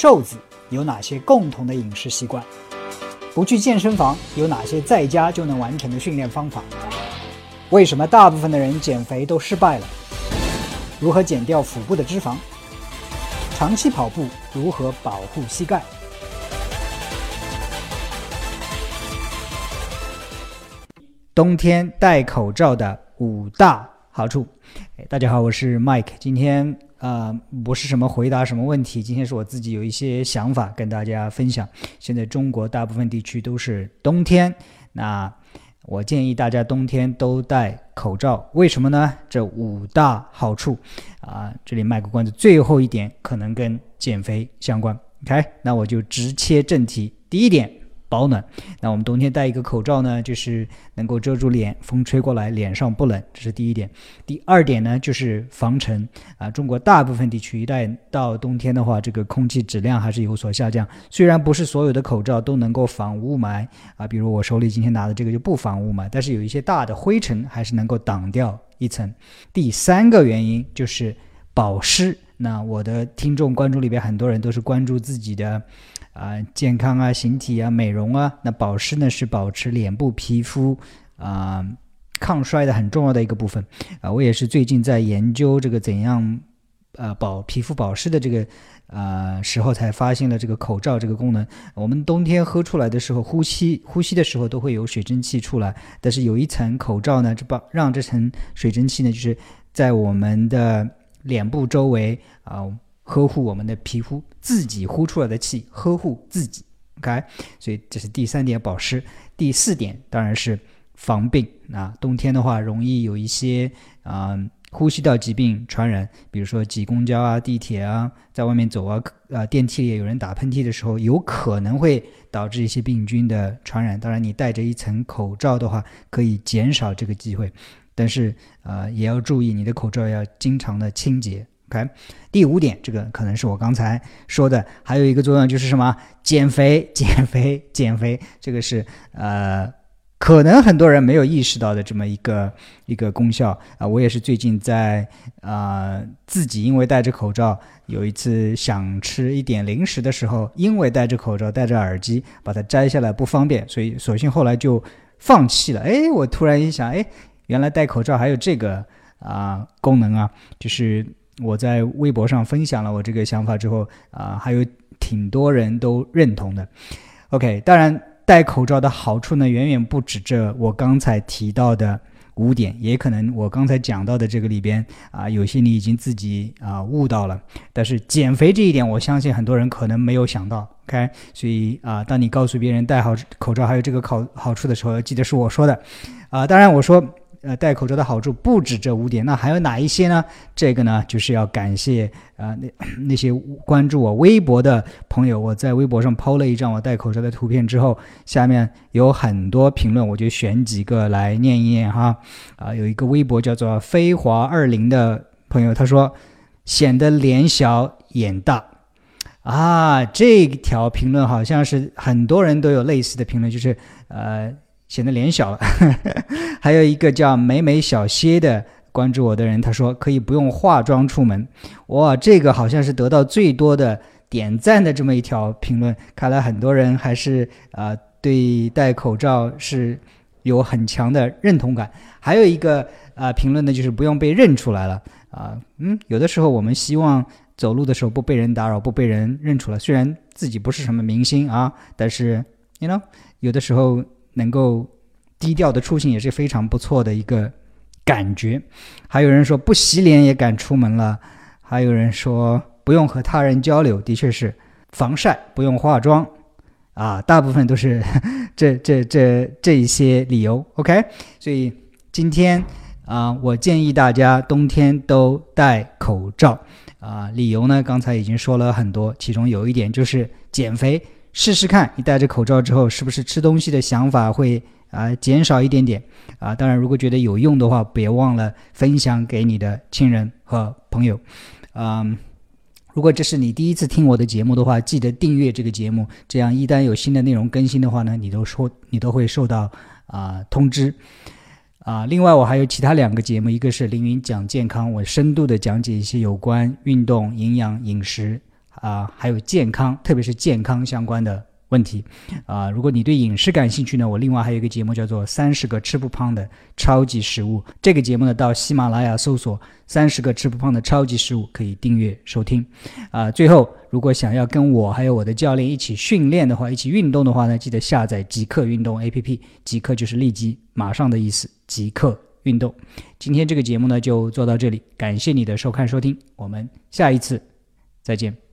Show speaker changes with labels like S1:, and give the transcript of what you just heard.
S1: 瘦子有哪些共同的饮食习惯？不去健身房有哪些在家就能完成的训练方法？为什么大部分的人减肥都失败了？如何减掉腹部的脂肪？长期跑步如何保护膝盖？冬天戴口罩的五大好处。哎，大家好，我是 Mike。今天啊，不是什么回答什么问题，今天是我自己有一些想法跟大家分享。现在中国大部分地区都是冬天，那我建议大家冬天都戴口罩。为什么呢？这五大好处啊，这里卖个关子，最后一点可能跟减肥相关。OK，那我就直切正题。第一点。保暖，那我们冬天戴一个口罩呢，就是能够遮住脸，风吹过来脸上不冷，这是第一点。第二点呢，就是防尘啊。中国大部分地区一旦到冬天的话，这个空气质量还是有所下降。虽然不是所有的口罩都能够防雾霾啊，比如我手里今天拿的这个就不防雾霾，但是有一些大的灰尘还是能够挡掉一层。第三个原因就是保湿。那我的听众关注里边很多人都是关注自己的。啊，健康啊，形体啊，美容啊，那保湿呢是保持脸部皮肤啊抗衰的很重要的一个部分啊。我也是最近在研究这个怎样呃保皮肤保湿的这个啊时候才发现了这个口罩这个功能。我们冬天喝出来的时候，呼吸呼吸的时候都会有水蒸气出来，但是有一层口罩呢，就把让这层水蒸气呢就是在我们的脸部周围啊。呵护我们的皮肤，自己呼出来的气，呵护自己，OK。所以这是第三点保湿。第四点当然是防病啊，冬天的话容易有一些啊呼吸道疾病传染，比如说挤公交啊、地铁啊，在外面走啊，啊电梯里有人打喷嚏的时候，有可能会导致一些病菌的传染。当然，你戴着一层口罩的话，可以减少这个机会，但是呃也要注意你的口罩要经常的清洁。OK，第五点，这个可能是我刚才说的，还有一个作用就是什么？减肥，减肥，减肥。这个是呃，可能很多人没有意识到的这么一个一个功效啊。我也是最近在啊，自己因为戴着口罩，有一次想吃一点零食的时候，因为戴着口罩，戴着耳机，把它摘下来不方便，所以索性后来就放弃了。哎，我突然一想，哎，原来戴口罩还有这个啊功能啊，就是。我在微博上分享了我这个想法之后啊，还有挺多人都认同的。OK，当然戴口罩的好处呢，远远不止这我刚才提到的五点，也可能我刚才讲到的这个里边啊，有些你已经自己啊悟到了。但是减肥这一点，我相信很多人可能没有想到。OK，所以啊，当你告诉别人戴好口罩还有这个好好处的时候，记得是我说的啊。当然我说。呃，戴口罩的好处不止这五点，那还有哪一些呢？这个呢，就是要感谢啊那 那些关注我微博的朋友。我在微博上抛了一张我戴口罩的图片之后，下面有很多评论，我就选几个来念一念哈。啊，有一个微博叫做飞华二零的朋友，他说显得脸小眼大啊。这条评论好像是很多人都有类似的评论，就是呃。显得脸小了，还有一个叫美美小蝎的关注我的人，他说可以不用化妆出门，哇，这个好像是得到最多的点赞的这么一条评论，看来很多人还是啊对戴口罩是有很强的认同感。还有一个啊评论呢，就是不用被认出来了啊，嗯，有的时候我们希望走路的时候不被人打扰，不被人认出来，虽然自己不是什么明星啊，但是你 know 有的时候。能够低调的出行也是非常不错的一个感觉。还有人说不洗脸也敢出门了，还有人说不用和他人交流，的确是防晒不用化妆啊，大部分都是 这这这这一些理由。OK，所以今天啊，我建议大家冬天都戴口罩啊。理由呢，刚才已经说了很多，其中有一点就是减肥。试试看，你戴着口罩之后，是不是吃东西的想法会啊减少一点点啊？当然，如果觉得有用的话，别忘了分享给你的亲人和朋友。嗯，如果这是你第一次听我的节目的话，记得订阅这个节目，这样一旦有新的内容更新的话呢，你都说你都会受到啊通知啊。另外，我还有其他两个节目，一个是凌云讲健康，我深度的讲解一些有关运动、营养、饮食。啊，还有健康，特别是健康相关的问题啊。如果你对饮食感兴趣呢，我另外还有一个节目叫做《三十个吃不胖的超级食物》。这个节目呢，到喜马拉雅搜索“三十个吃不胖的超级食物”可以订阅收听。啊，最后，如果想要跟我还有我的教练一起训练的话，一起运动的话呢，记得下载极客运动 APP。极客就是立即、马上的意思。极客运动。今天这个节目呢，就做到这里，感谢你的收看收听，我们下一次再见。